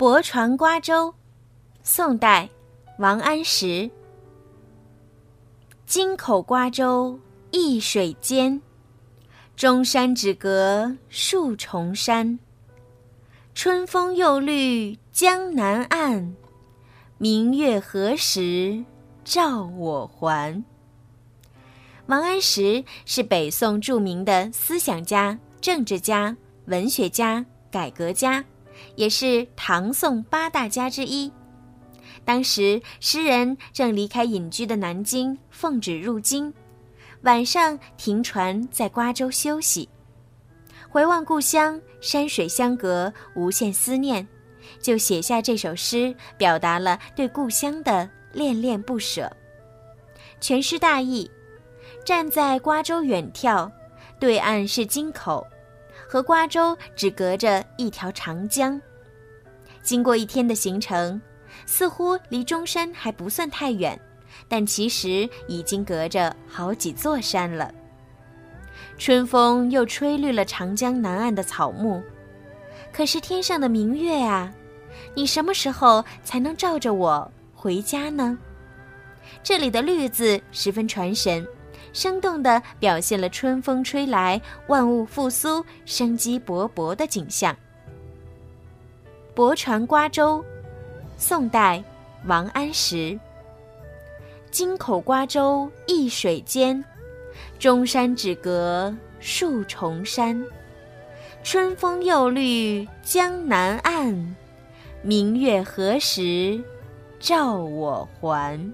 泊船瓜洲，宋代，王安石。京口瓜洲一水间，中山只隔数重山。春风又绿江南岸，明月何时照我还？王安石是北宋著名的思想家、政治家、文学家、改革家。也是唐宋八大家之一。当时诗人正离开隐居的南京，奉旨入京，晚上停船在瓜州休息，回望故乡，山水相隔，无限思念，就写下这首诗，表达了对故乡的恋恋不舍。全诗大意：站在瓜州远眺，对岸是京口。和瓜州只隔着一条长江，经过一天的行程，似乎离中山还不算太远，但其实已经隔着好几座山了。春风又吹绿了长江南岸的草木，可是天上的明月啊，你什么时候才能照着我回家呢？这里的“绿”字十分传神。生动地表现了春风吹来，万物复苏、生机勃勃的景象。泊船瓜洲，宋代，王安石。京口瓜洲一水间，中山只隔数重山。春风又绿江南岸，明月何时照我还？